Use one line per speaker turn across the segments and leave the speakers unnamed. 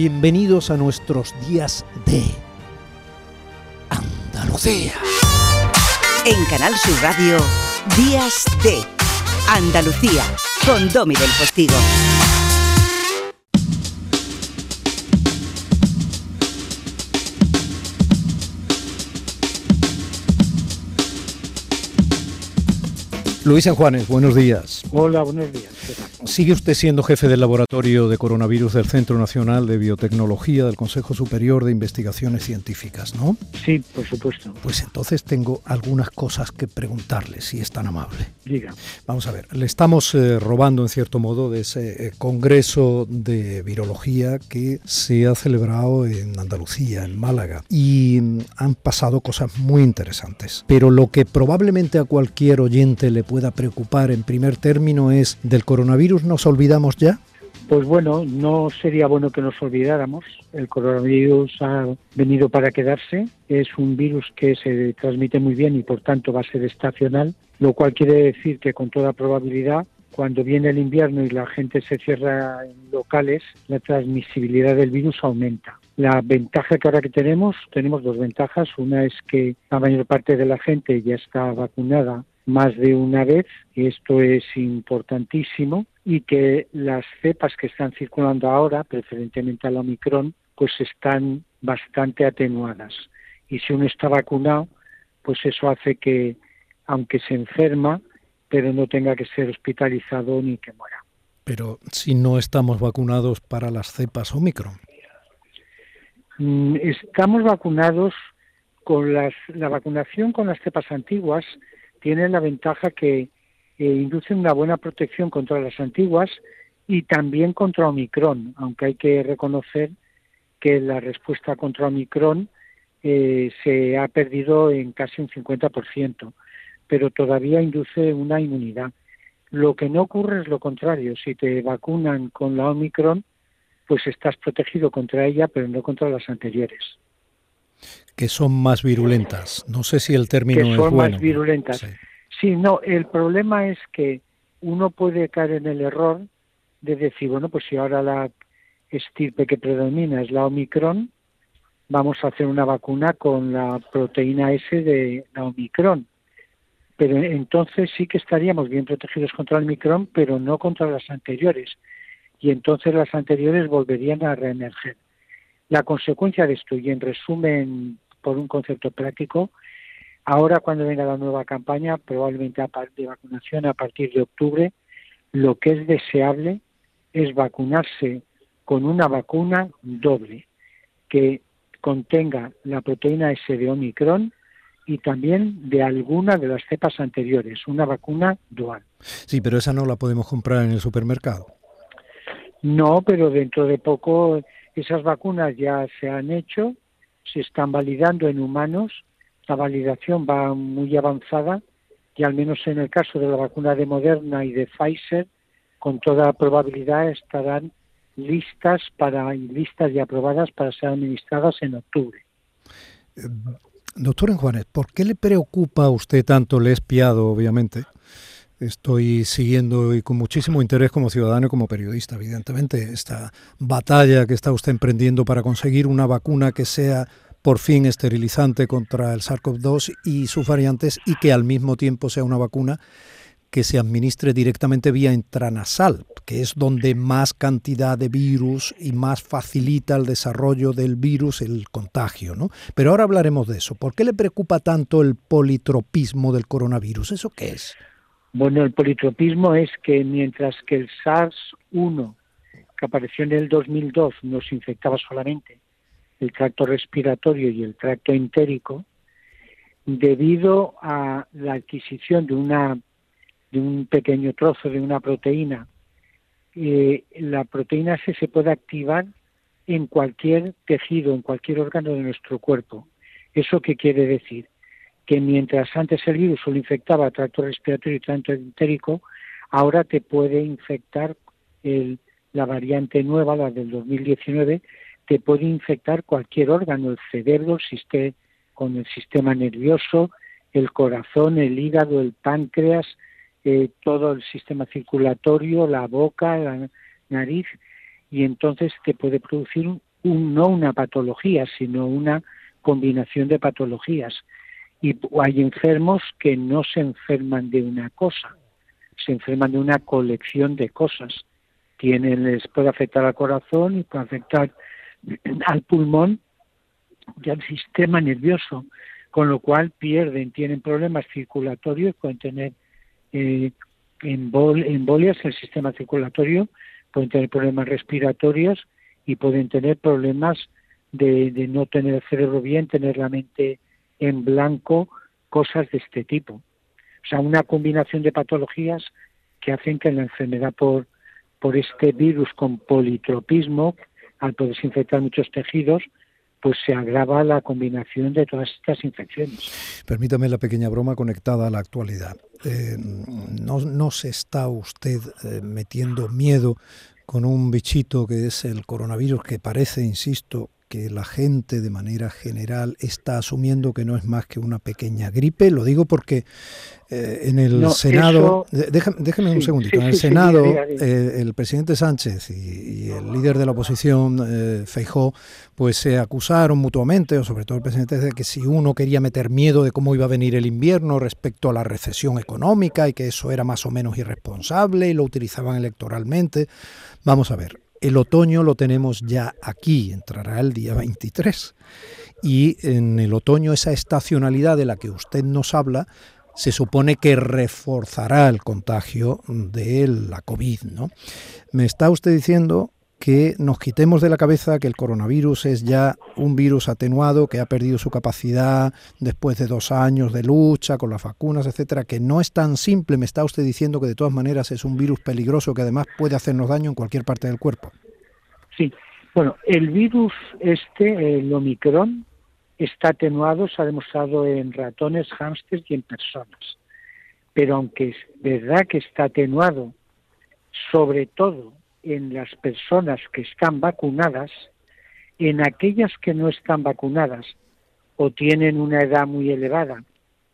Bienvenidos a nuestros días de Andalucía.
En Canal Sur Radio, Días de Andalucía, con Domi del Postigo.
Luis San Juanes, buenos días.
Hola, buenos días.
Sigue usted siendo jefe del laboratorio de coronavirus del Centro Nacional de Biotecnología del Consejo Superior de Investigaciones Científicas, ¿no?
Sí, por supuesto.
Pues entonces tengo algunas cosas que preguntarle, si es tan amable.
Diga.
Vamos a ver, le estamos eh, robando en cierto modo de ese eh, congreso de virología que se ha celebrado en Andalucía, en Málaga, y mm, han pasado cosas muy interesantes. Pero lo que probablemente a cualquier oyente le pueda preocupar en primer término es del coronavirus nos olvidamos ya.
Pues bueno, no sería bueno que nos olvidáramos. El coronavirus ha venido para quedarse. Es un virus que se transmite muy bien y por tanto va a ser estacional, lo cual quiere decir que con toda probabilidad cuando viene el invierno y la gente se cierra en locales, la transmisibilidad del virus aumenta. La ventaja que ahora que tenemos, tenemos dos ventajas. Una es que la mayor parte de la gente ya está vacunada más de una vez, y esto es importantísimo, y que las cepas que están circulando ahora, preferentemente al Omicron, pues están bastante atenuadas. Y si uno está vacunado, pues eso hace que, aunque se enferma, pero no tenga que ser hospitalizado ni que muera.
Pero si no estamos vacunados para las cepas Omicron.
Mm, estamos vacunados con las, la vacunación con las cepas antiguas tiene la ventaja que eh, induce una buena protección contra las antiguas y también contra Omicron, aunque hay que reconocer que la respuesta contra Omicron eh, se ha perdido en casi un 50%, pero todavía induce una inmunidad. Lo que no ocurre es lo contrario. Si te vacunan con la Omicron, pues estás protegido contra ella, pero no contra las anteriores
que son más virulentas. No sé si el término
que
son
más virulentas. Sí. no, el problema es que uno puede caer en el error de decir, bueno, pues si ahora la estirpe que predomina es la Omicron, vamos a hacer una vacuna con la proteína S de la Omicron. Pero entonces sí que estaríamos bien protegidos contra el Omicron, pero no contra las anteriores. Y entonces las anteriores volverían a reemerger. La consecuencia de esto, y en resumen, por un concepto práctico, ahora cuando venga la nueva campaña, probablemente a de vacunación a partir de octubre, lo que es deseable es vacunarse con una vacuna doble, que contenga la proteína S de Omicron y también de alguna de las cepas anteriores, una vacuna dual.
Sí, pero esa no la podemos comprar en el supermercado.
No, pero dentro de poco esas vacunas ya se han hecho, se están validando en humanos, la validación va muy avanzada y al menos en el caso de la vacuna de Moderna y de Pfizer, con toda probabilidad estarán listas para listas y aprobadas para ser administradas en octubre.
Eh, doctor Enjuanes, ¿por qué le preocupa a usted tanto? Le espiado, obviamente, Estoy siguiendo y con muchísimo interés como ciudadano y como periodista, evidentemente, esta batalla que está usted emprendiendo para conseguir una vacuna que sea por fin esterilizante contra el SARS-CoV-2 y sus variantes y que al mismo tiempo sea una vacuna que se administre directamente vía intranasal, que es donde más cantidad de virus y más facilita el desarrollo del virus, el contagio, ¿no? Pero ahora hablaremos de eso. ¿Por qué le preocupa tanto el politropismo del coronavirus? ¿Eso qué es?
Bueno, el politropismo es que mientras que el SARS-1, que apareció en el 2002, nos infectaba solamente el tracto respiratorio y el tracto entérico, debido a la adquisición de una de un pequeño trozo de una proteína, eh, la proteína C se puede activar en cualquier tejido, en cualquier órgano de nuestro cuerpo. ¿Eso qué quiere decir? Que mientras antes el virus solo infectaba tracto respiratorio y tracto entérico, ahora te puede infectar el, la variante nueva, la del 2019, te puede infectar cualquier órgano, el cerebro, el con el sistema nervioso, el corazón, el hígado, el páncreas, eh, todo el sistema circulatorio, la boca, la nariz, y entonces te puede producir no una patología, sino una combinación de patologías. Y hay enfermos que no se enferman de una cosa, se enferman de una colección de cosas. Tienen, les puede afectar al corazón y puede afectar al pulmón y al sistema nervioso, con lo cual pierden, tienen problemas circulatorios, pueden tener eh, embolias en el sistema circulatorio, pueden tener problemas respiratorios y pueden tener problemas de, de no tener el cerebro bien, tener la mente en blanco, cosas de este tipo. O sea, una combinación de patologías que hacen que la enfermedad por, por este virus con politropismo, al poderse infectar muchos tejidos, pues se agrava la combinación de todas estas infecciones.
Permítame la pequeña broma conectada a la actualidad. Eh, no, no, se está usted eh, metiendo miedo con un bichito que es el coronavirus, que parece, insisto, que la gente de manera general está asumiendo que no es más que una pequeña gripe. Lo digo porque eh, en el Senado, déjeme, un segundito, en el Senado eh, el presidente Sánchez y, el líder de la oposición, eh, Feijó, pues se acusaron mutuamente, o sobre todo el presidente, de que si uno quería meter miedo de cómo iba a venir el invierno respecto a la recesión económica y que eso era más o menos irresponsable y lo utilizaban electoralmente. Vamos a ver, el otoño lo tenemos ya aquí, entrará el día 23. Y en el otoño esa estacionalidad de la que usted nos habla se supone que reforzará el contagio de la COVID, ¿no? Me está usted diciendo que nos quitemos de la cabeza que el coronavirus es ya un virus atenuado, que ha perdido su capacidad después de dos años de lucha con las vacunas, etcétera, que no es tan simple. Me está usted diciendo que de todas maneras es un virus peligroso que además puede hacernos daño en cualquier parte del cuerpo.
Sí, bueno, el virus este, el Omicron, está atenuado, se ha demostrado en ratones, hámsters y en personas. Pero aunque es verdad que está atenuado, sobre todo en las personas que están vacunadas, en aquellas que no están vacunadas o tienen una edad muy elevada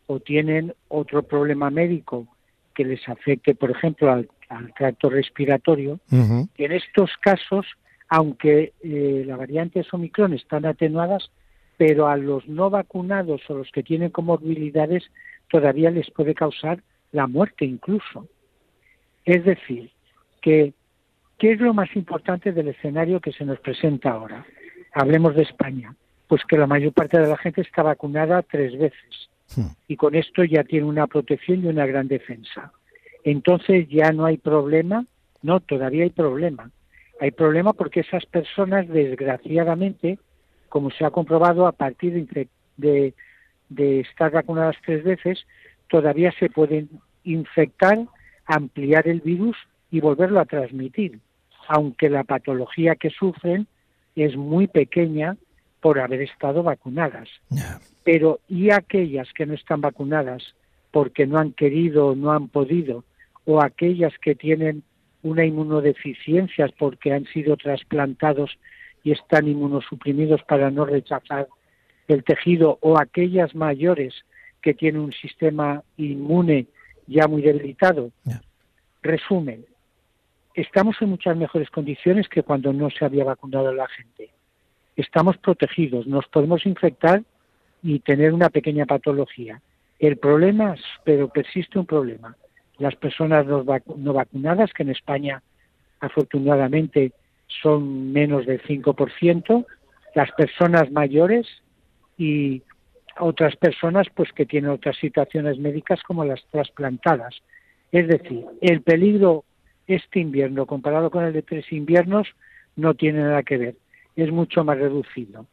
o tienen otro problema médico que les afecte, por ejemplo, al, tracto respiratorio, en estos casos, aunque eh, las variantes Omicron están atenuadas, pero a los no vacunados o los que tienen comorbilidades todavía les puede causar la muerte incluso. Es decir, que ¿Qué es lo más importante del escenario que se nos presenta ahora? Hablemos de España. Pues que la mayor parte de la gente está vacunada tres veces hmm. y con esto ya tiene una protección y una gran defensa. Entonces ya no hay problema, no, todavía hay problema. Hay problema porque esas personas, desgraciadamente, como se ha comprobado a partir de, de estar vacunadas tres veces, todavía se pueden infectar, ampliar el virus y volverlo a transmitir, aunque la patología que sufren es muy pequeña por haber estado vacunadas. Pero ¿y aquellas que no están vacunadas porque no han querido, no han podido, o aquellas que tienen una inmunodeficiencia porque han sido trasplantados y están inmunosuprimidos para no rechazar el tejido, o aquellas mayores que tienen un sistema inmune ya muy debilitado? Resumen, estamos en muchas mejores condiciones que cuando no se había vacunado la gente. Estamos protegidos, nos podemos infectar y tener una pequeña patología. El problema, pero persiste un problema. Las personas no, vacunadas, que en España afortunadamente son menos del 5%, las personas mayores y otras personas pues que tienen otras situaciones médicas como las trasplantadas. Es decir, el peligro este invierno comparado con el de tres inviernos no tiene nada que ver, es mucho más reducido.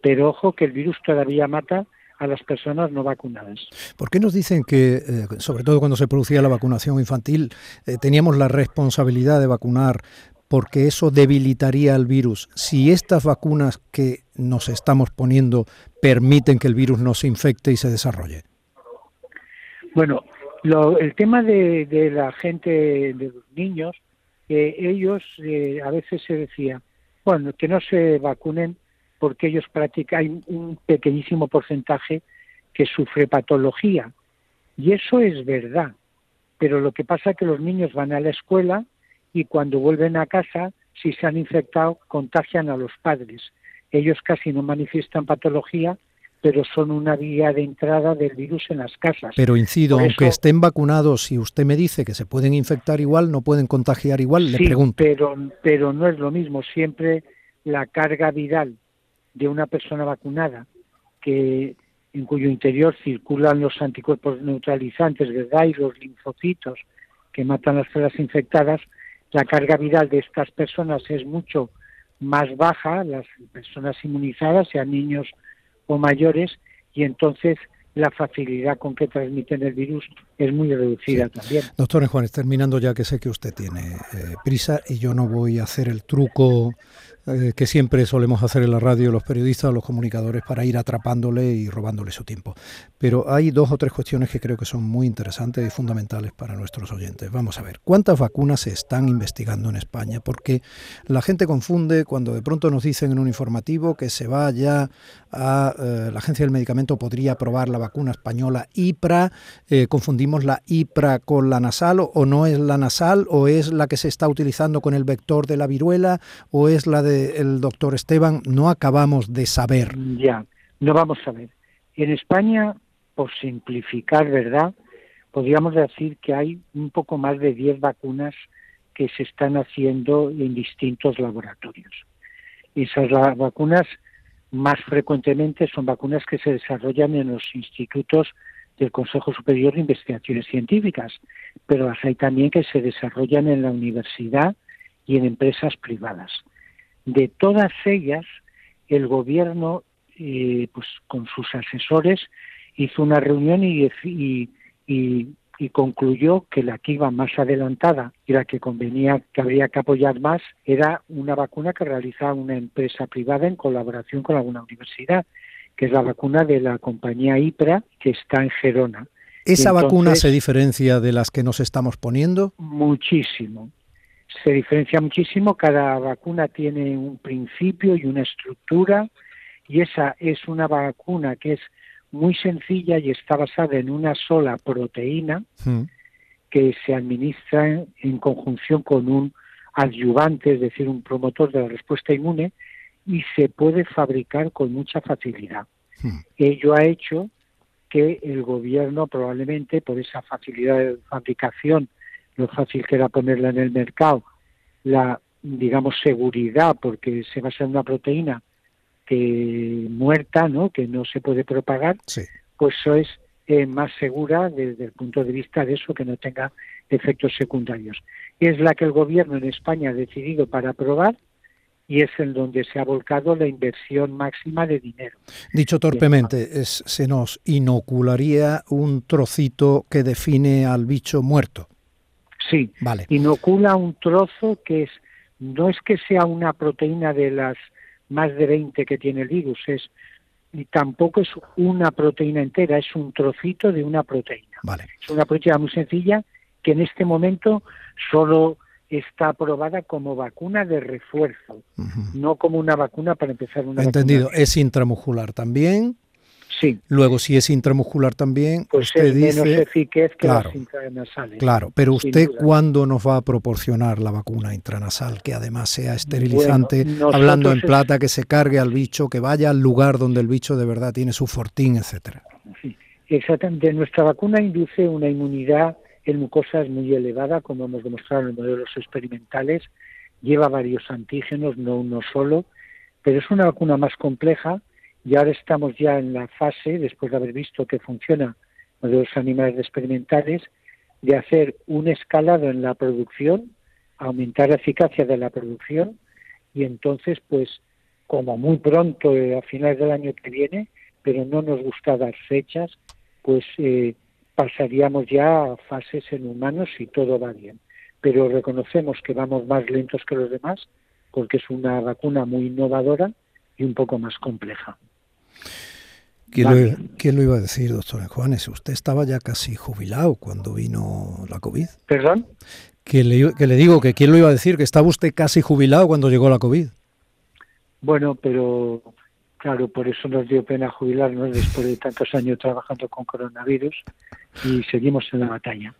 Pero ojo que el virus todavía mata a las personas no vacunadas.
¿Por qué nos dicen que, eh, sobre todo cuando se producía la vacunación infantil, eh, teníamos la responsabilidad de vacunar porque eso debilitaría al virus? Si estas vacunas que nos estamos poniendo permiten que el virus no se infecte y se desarrolle.
Bueno, el tema de, la gente, de los niños, ellos eh, a veces se decía, bueno, que no se vacunen porque ellos practican, hay un pequeñísimo porcentaje que sufre patología. Y eso es verdad. Pero lo que pasa es que los niños van a la escuela y cuando vuelven a casa si se han infectado, contagian a los padres. Ellos casi no manifiestan patología, pero son una vía de entrada del virus en las casas.
Pero incido, aunque estén vacunados, si usted me dice que se pueden infectar igual, no pueden contagiar igual, le pregunto.
Pero, pero no es lo mismo. Siempre la carga viral de una persona vacunada, que en cuyo interior circulan los anticuerpos neutralizantes, ¿verdad? Y los linfocitos que matan las células infectadas, la carga viral de estas personas es mucho más baja, las personas inmunizadas, sean niños o mayores, y entonces la facilidad con que transmiten el virus es muy reducida también.
Doctor Juanes, terminando ya que sé que usted tiene eh, prisa y yo no voy a hacer el truco eh, que siempre solemos hacer en la radio los periodistas, los comunicadores, para ir atrapándole y robándole su tiempo. Pero hay dos o tres cuestiones que creo que son muy interesantes y fundamentales para nuestros oyentes. Vamos a ver, ¿cuántas vacunas se están investigando en España? Porque la gente confunde cuando de pronto nos dicen en un informativo que se va ya a eh, la Agencia del Medicamento, podría aprobar la vacuna española IPRA, confundimos la IPRA con la nasal o no es la nasal o es la que se está utilizando con el vector de la viruela o es la de el doctor Esteban, no acabamos de saber.
Ya, no vamos a ver. En España, por simplificar, ¿verdad? Podríamos decir que hay un poco más de 10 vacunas que se están haciendo en distintos laboratorios. Esas vacunas más frecuentemente son vacunas que se desarrollan en los institutos del Consejo Superior de Investigaciones Científicas, pero las hay también que se desarrollan en la universidad y en empresas privadas. De todas ellas, el gobierno, eh, pues con sus asesores, hizo una reunión y, y, concluyó que la que iba más adelantada y la que convenía, que habría que apoyar más, era una vacuna que realizaba una empresa privada en colaboración con alguna universidad, que es la vacuna de la compañía IPRA, que está en Gerona.
¿Esa vacuna se diferencia de las que nos estamos poniendo?
Muchísimo se diferencia muchísimo, cada vacuna tiene un principio y una estructura y esa es una vacuna que es muy sencilla y está basada en una sola proteína hmm. que se administra en, conjunción con un adyuvante, es decir, un promotor de la respuesta inmune y se puede fabricar con mucha facilidad. Hmm. Ello ha hecho que el gobierno probablemente por esa facilidad de fabricación lo fácil que era ponerla en el mercado, la, digamos, seguridad, porque se basa en una proteína que muerta, ¿no? que no se puede propagar, pues eso es eh, más segura desde el punto de vista de eso, que no tenga efectos secundarios. Es la que el gobierno en España ha decidido para aprobar y es en donde se ha volcado la inversión máxima de dinero.
Dicho torpemente, es, se nos inocularía un trocito que define al bicho muerto.
Sí, vale. inocula un trozo que es no es que sea una proteína de las más de 20 que tiene el virus, es y tampoco es una proteína entera, es un trocito de una proteína.
Vale.
Es una proteína muy sencilla que en este momento solo está aprobada como vacuna de refuerzo, no como una vacuna para empezar una
Entendido, es intramuscular también.
Sí.
Luego, si es intramuscular también,
pues
usted
es
dice...
menos eficaz que
claro,
las intranasales.
Claro, pero usted, ¿cuándo nos va a proporcionar la vacuna intranasal que además sea esterilizante, hablando en plata, que se cargue al bicho, que vaya al lugar donde el bicho de verdad tiene su fortín, etcétera?
Sí, exactamente. Nuestra vacuna induce una inmunidad en mucosas muy elevada, como hemos demostrado en los modelos experimentales. Lleva varios antígenos, no uno solo, pero es una vacuna más compleja y ahora estamos ya en la fase, después de haber visto que funciona de los animales experimentales, de hacer un escalado en la producción, aumentar la eficacia de la producción y entonces, pues, como muy pronto, eh, a finales del año que viene, pero no nos gusta dar fechas, pues eh, pasaríamos ya a fases en humanos si todo va bien. Pero reconocemos que vamos más lentos que los demás porque es una vacuna muy innovadora y un poco más compleja.
¿Quién, lo, iba a decir, doctor Juanes? Usted estaba ya casi jubilado cuando vino la COVID.
¿Perdón?
Que le, que le digo que quién lo iba a decir, que estaba usted casi jubilado cuando llegó la COVID.
Bueno, pero claro, por eso nos dio pena jubilarnos después de tantos años trabajando con coronavirus y seguimos en la batalla.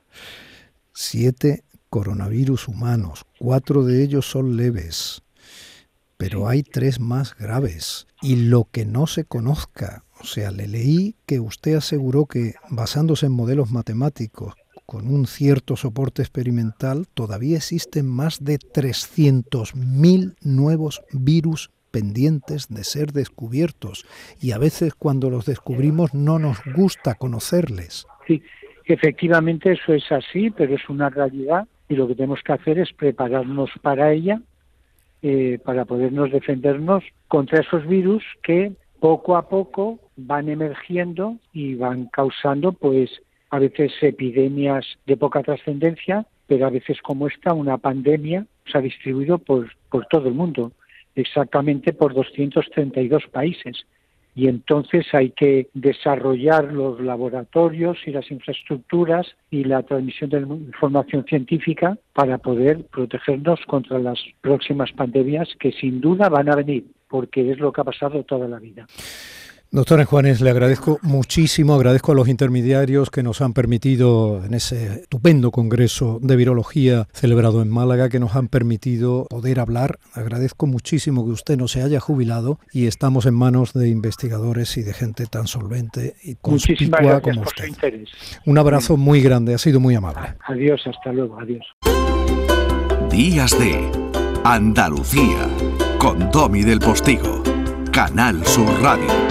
Siete coronavirus humanos, cuatro de ellos son leves, pero hay tres más graves. Y lo que no se conozca, o sea, le leí que usted aseguró que basándose en modelos matemáticos, con un cierto soporte experimental, todavía existen más de 300.000 nuevos virus pendientes de ser descubiertos y a veces cuando los descubrimos no nos gusta conocerles.
Sí, efectivamente eso es así, pero es una realidad y lo que tenemos que hacer es prepararnos para ella, eh, para podernos defendernos contra esos virus que poco a poco van emergiendo y van causando pues a veces epidemias de poca trascendencia, pero a veces como esta, una pandemia se ha distribuido por, por todo el mundo exactamente por 232 países. Y entonces hay que desarrollar los laboratorios y las infraestructuras y la transmisión de información científica para poder protegernos contra las próximas pandemias que sin duda van a venir, porque es lo que ha pasado toda la vida.
Doctora Juanes, le agradezco muchísimo, agradezco a los intermediarios que nos han permitido en ese estupendo congreso de virología celebrado en Málaga, que nos han permitido poder hablar. Agradezco muchísimo que usted no se haya jubilado y estamos en manos de investigadores y de gente tan solvente y conspicua como usted. Un abrazo muy grande, ha sido muy amable.
Adiós, hasta luego, adiós.
Días de Andalucía con Domi del Postigo, Canal Sur Radio.